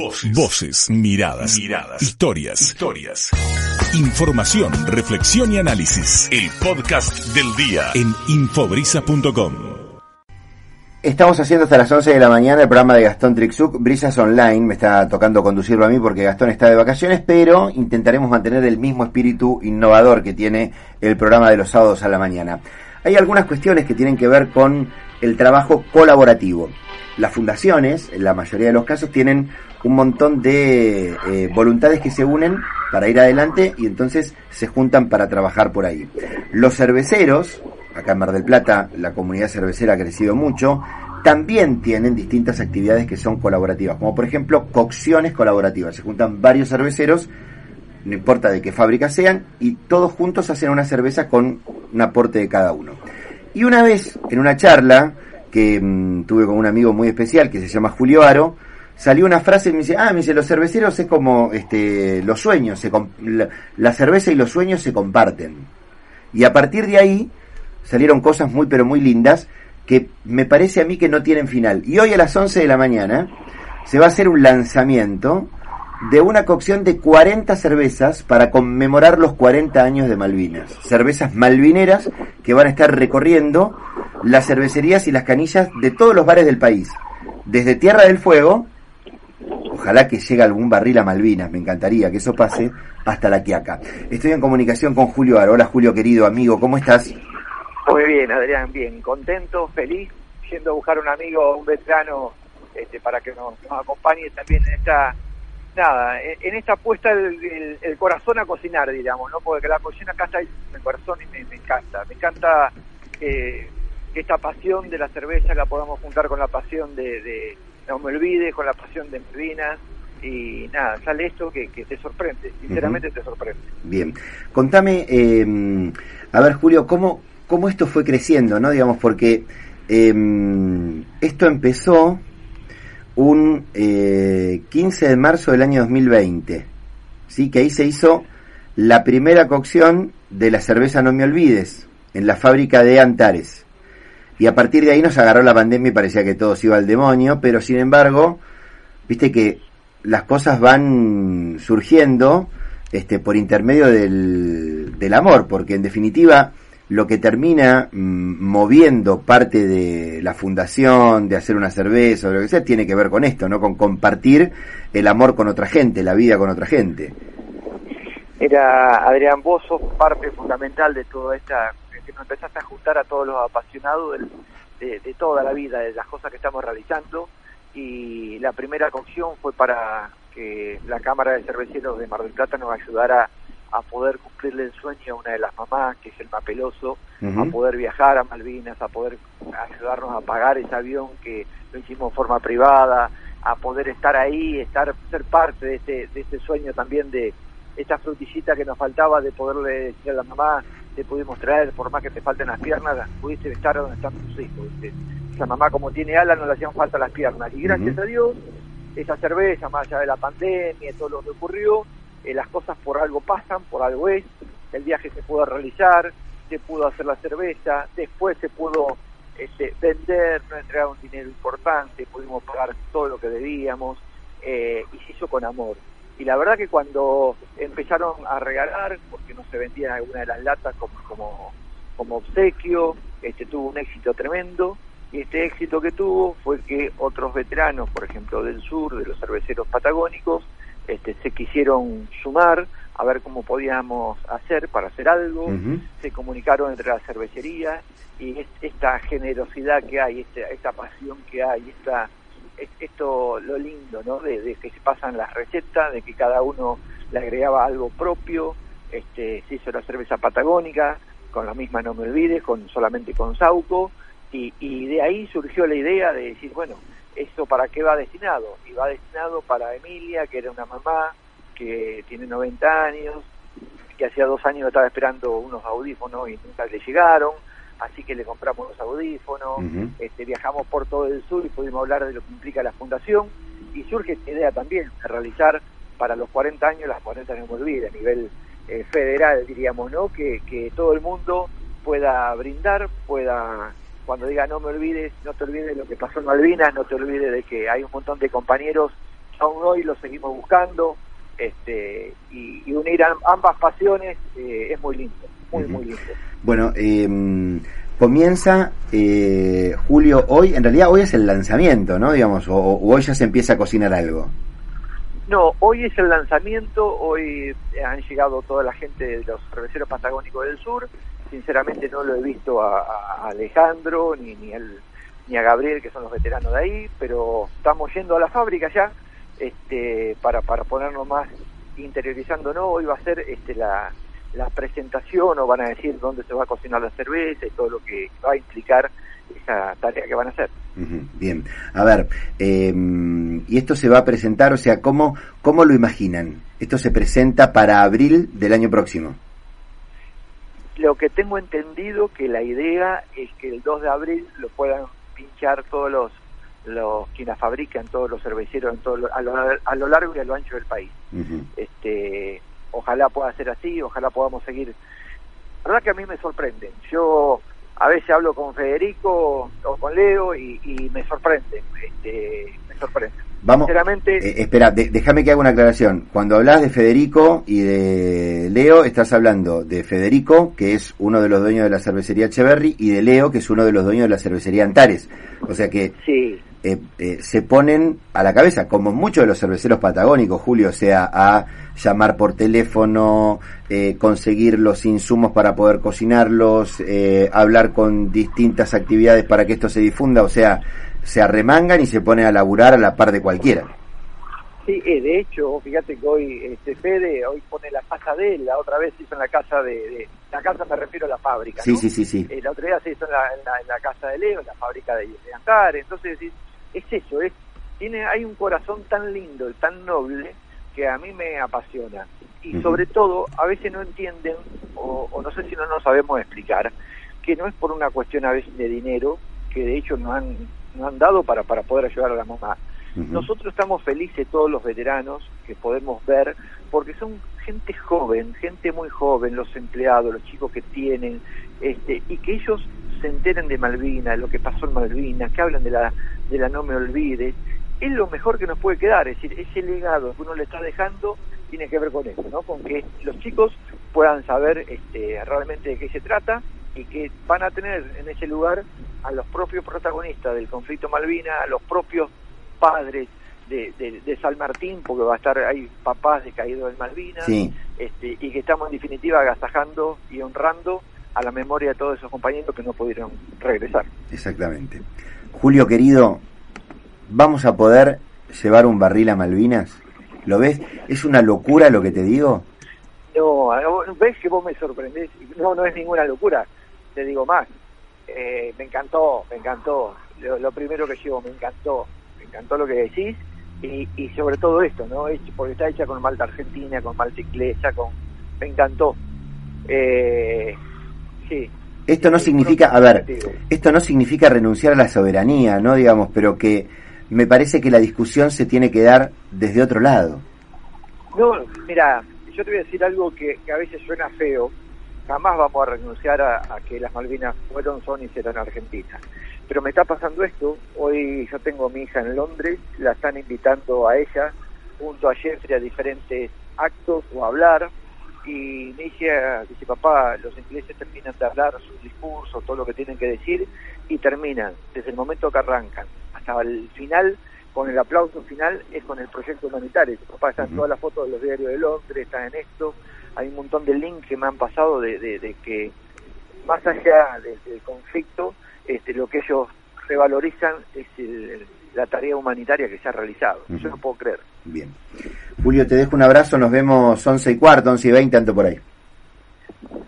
Voces. miradas, miradas, historias, historias. Información, reflexión y análisis. El podcast del día en infobrisa.com. Estamos haciendo hasta las 11 de la mañana el programa de Gastón Trixuk, Brisas Online. Me está tocando conducirlo a mí porque Gastón está de vacaciones, pero intentaremos mantener el mismo espíritu innovador que tiene el programa de los sábados a la mañana. Hay algunas cuestiones que tienen que ver con el trabajo colaborativo. Las fundaciones, en la mayoría de los casos, tienen un montón de eh, voluntades que se unen para ir adelante y entonces se juntan para trabajar por ahí. Los cerveceros, acá en Mar del Plata la comunidad cervecera ha crecido mucho, también tienen distintas actividades que son colaborativas, como por ejemplo cocciones colaborativas. Se juntan varios cerveceros, no importa de qué fábrica sean, y todos juntos hacen una cerveza con un aporte de cada uno. Y una vez, en una charla que mm, tuve con un amigo muy especial que se llama Julio Aro, salió una frase y me dice, ah, me dice, los cerveceros es como este, los sueños, se la, cerveza y los sueños se comparten. Y a partir de ahí salieron cosas muy, pero muy lindas que me parece a mí que no tienen final. Y hoy a las 11 de la mañana se va a hacer un lanzamiento de una cocción de 40 cervezas para conmemorar los 40 años de Malvinas. Cervezas malvineras que van a estar recorriendo las cervecerías y las canillas de todos los bares del país. Desde Tierra del Fuego Ojalá que llegue algún barril a Malvinas, me encantaría que eso pase hasta la Quiaca. Estoy en comunicación con Julio Aro. Hola Julio, querido amigo, ¿cómo estás? Muy bien, Adrián, bien, contento, feliz, yendo a buscar un amigo, un veterano, este, para que nos, acompañe también en esta, nada, en, esta apuesta el, corazón a cocinar, digamos, ¿no? Porque la cocina acá está el corazón y me, encanta, me encanta que esta pasión de la cerveza la podamos juntar con la pasión de no me olvides, con la pasión de Malvinas, y nada, sale esto que, te sorprende, sinceramente te sorprende. Bien, contame, em, a ver Julio, ¿cómo, ¿cómo esto fue creciendo, no? Digamos, porque em, esto empezó un 15 eh, de marzo del año 2020, ¿sí? Que ahí se hizo la primera cocción de la cerveza No Me Olvides, en la fábrica de Antares. Y a partir de ahí nos agarró la pandemia y parecía que todo se iba al demonio, pero sin embargo, viste que las cosas van surgiendo este, por intermedio del, del amor, porque en definitiva lo que termina mm, moviendo parte de la fundación, de hacer una cerveza o lo que sea, tiene que ver con esto, ¿no? Con compartir el amor con otra gente, la vida con otra gente. Era Adrián Bozo, parte fundamental de toda esta nos empezaste a juntar a todos los apasionados de, toda la vida, de las cosas que estamos realizando. Y la primera cocción fue para que la Cámara de Cerveceros de Mar del Plata nos ayudara a poder cumplirle el sueño a una de las mamás, que es el Mapeloso, a poder viajar a Malvinas, a poder ayudarnos a pagar ese avión que lo hicimos de forma privada, a poder estar ahí, estar ser parte de este, de este sueño también de esta frutillita que nos faltaba de poderle decir a la mamá, te pudimos traer, por más que te falten las piernas, pudiste estar donde están tus hijos. Esa mamá como tiene alas no le hacían falta las piernas. Y gracias a Dios, esa cerveza, más allá de la pandemia y todo lo que ocurrió, eh, las cosas por algo pasan, por algo es, el viaje se pudo realizar, se pudo hacer la cerveza, después se pudo este, vender, no entregar un dinero importante, pudimos pagar todo lo que debíamos, eh, y se hizo con amor y la verdad que cuando empezaron a regalar, porque no se vendían algunas de las latas como, como, como obsequio, este tuvo un éxito tremendo, y este éxito que tuvo fue que otros veteranos, por ejemplo del sur, de los cerveceros patagónicos, este, se quisieron sumar a ver cómo podíamos hacer para hacer algo, se comunicaron entre las cervecerías y esta generosidad que hay, esta, esta pasión que hay, esta esto lo lindo, ¿no? De, que se pasan las recetas, de que cada uno le agregaba algo propio, este, se hizo la cerveza patagónica, con la misma no me olvides, con solamente con Sauco, y, y de ahí surgió la idea de decir, bueno, ¿esto para qué va destinado? Y va destinado para Emilia, que era una mamá que tiene 90 años, que hacía dos años estaba esperando unos audífonos y nunca le llegaron, así que le compramos los audífonos, este, viajamos por todo el sur y pudimos hablar de lo que implica la fundación y surge esta idea también de realizar para los 40 años, las 40 años me a nivel eh, federal diríamos, ¿no? Que, que todo el mundo pueda brindar, pueda, cuando diga no me olvides, no te olvides de lo que pasó en Malvinas, no te olvides de que hay un montón de compañeros aún hoy lo seguimos buscando, este, y, unir ambas pasiones eh, es muy lindo, muy, muy lindo. Bueno, em, comienza eh, Julio hoy, en realidad hoy es el lanzamiento, ¿no? Digamos, o, hoy ya se empieza a cocinar algo. No, hoy es el lanzamiento, hoy han llegado toda la gente de los cerveceros patagónicos del sur, sinceramente no lo he visto a, Alejandro ni, ni, ni a Gabriel, que son los veteranos de ahí, pero estamos yendo a la fábrica ya, este, para, para ponernos más interiorizando, hoy va a ser este, la, la presentación o van a decir dónde se va a cocinar la cerveza y todo lo que va a implicar esa tarea que van a hacer. bien, a ver, em, y esto se va a presentar, o sea, ¿cómo, ¿cómo lo imaginan? Esto se presenta para abril del año próximo. Lo que tengo entendido que la idea es que el 2 de abril lo puedan pinchar todos los los quienes fabrican todos los cerveceros en todo a, lo, largo y a lo ancho del país. Este, ojalá pueda ser así, ojalá podamos seguir. La verdad que a mí me sorprende. Yo a veces hablo con Federico o con Leo y, me sorprende, este, me sorprende. Vamos, Sinceramente, eh, espera, déjame que haga una aclaración. Cuando hablas de Federico y de Leo, estás hablando de Federico, que es uno de los dueños de la cervecería Echeverry, y de Leo, que es uno de los dueños de la cervecería Antares. O sea que sí. Eh, eh, se ponen a la cabeza, como muchos de los cerveceros patagónicos, Julio, o sea, a llamar por teléfono, eh, conseguir los insumos para poder cocinarlos, hablar con distintas actividades para que esto se difunda, o sea, se arremangan y se ponen a laburar a la par de cualquiera. Sí, de hecho, fíjate que hoy este Fede hoy pone la casa de él, la otra vez hizo en la casa de, la casa me refiero a la fábrica, sí, sí, sí, sí. la otra vez se hizo en la, casa de Leo, en la fábrica de, de Antar, entonces es eso, es, tiene, hay un corazón tan lindo y tan noble que a mí me apasiona. Y sobre todo, a veces no entienden, o, no sé si no nos sabemos explicar, que no es por una cuestión a veces de dinero, que de hecho nos han, nos han dado para, para poder ayudar a la mamá. Nosotros estamos felices, todos los veteranos, que podemos ver, porque son gente joven, gente muy joven, los empleados, los chicos que tienen, este, y que ellos se enteren de Malvinas, lo que pasó en Malvinas, que hablan de la, de la no me olvides, es lo mejor que nos puede quedar, es decir, ese legado que uno le está dejando tiene que ver con eso, ¿no? Con que los chicos puedan saber este, realmente de qué se trata y que van a tener en ese lugar a los propios protagonistas del conflicto Malvinas, a los propios padres de, de, San Martín, porque va a estar ahí papás de caídos en Malvinas, este, y que estamos en definitiva agasajando y honrando a la memoria de todos esos compañeros que no pudieron regresar. Exactamente. Julio querido, ¿vamos a poder llevar un barril a Malvinas? ¿Lo ves? ¿Es una locura lo que te digo? No, ves que vos me sorprendés. No, no es ninguna locura. Te digo más. Eh, me encantó, me encantó. Lo, primero que llevo, me encantó. Me encantó lo que decís. Y, y sobre todo esto, ¿no? Porque está hecha con malta argentina, con malta inglesa, con... Me encantó. Eh, esto no significa, a ver, esto no significa renunciar a la soberanía, ¿no? Digamos, pero que me parece que la discusión se tiene que dar desde otro lado. No, mira, yo te voy a decir algo que, a veces suena feo. Jamás vamos a renunciar a, que las Malvinas fueron, son y serán Argentinas. Pero me está pasando esto. Hoy yo tengo a mi hija en Londres, la están invitando a ella junto a Jeffrey a diferentes actos o a hablar y me dice, dice, papá, los ingleses terminan de hablar sus discursos, todo lo que tienen que decir, y terminan, desde el momento que arrancan hasta el final, con el aplauso final, es con el proyecto humanitario. Papá, está en todas las fotos de los diarios de Londres, está en esto, hay un montón de links que me han pasado de, de, que, más allá del conflicto, este, lo que ellos revalorizan es la tarea humanitaria que se ha realizado. Yo no puedo creer. Bien. Julio, te dejo un abrazo, nos vemos 11 y cuarto, 11 y 20, tanto por ahí.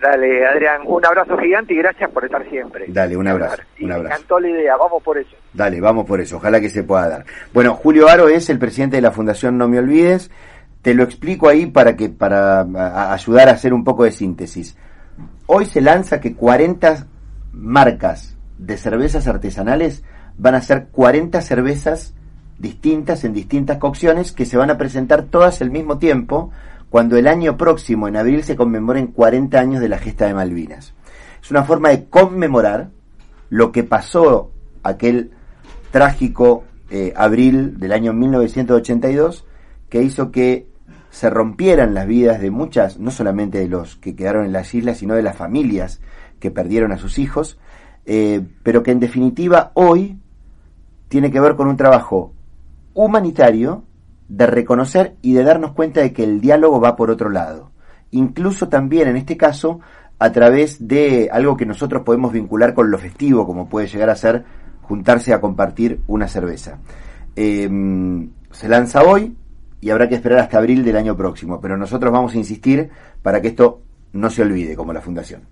Dale, Adrián, un abrazo gigante y gracias por estar siempre. Dale, un abrazo. Un abrazo. Me encantó la idea, vamos por eso. Dale, vamos por eso, ojalá que se pueda dar. Bueno, Julio Aro es el presidente de la Fundación No Me Olvides. Te lo explico ahí para que para ayudar a hacer un poco de síntesis. Hoy se lanza que 40 marcas de cervezas artesanales van a ser 40 cervezas distintas en distintas cocciones que se van a presentar todas al mismo tiempo cuando el año próximo, en abril, se conmemoren 40 años de la gesta de Malvinas. Es una forma de conmemorar lo que pasó aquel trágico eh, abril del año 1982 que hizo que se rompieran las vidas de muchas, no solamente de los que quedaron en las islas, sino de las familias que perdieron a sus hijos, eh, pero que en definitiva hoy tiene que ver con un trabajo humanitario de reconocer y de darnos cuenta de que el diálogo va por otro lado. Incluso también en este caso a través de algo que nosotros podemos vincular con lo festivo, como puede llegar a ser juntarse a compartir una cerveza. Em, se lanza hoy y habrá que esperar hasta abril del año próximo, pero nosotros vamos a insistir para que esto no se olvide, como la Fundación.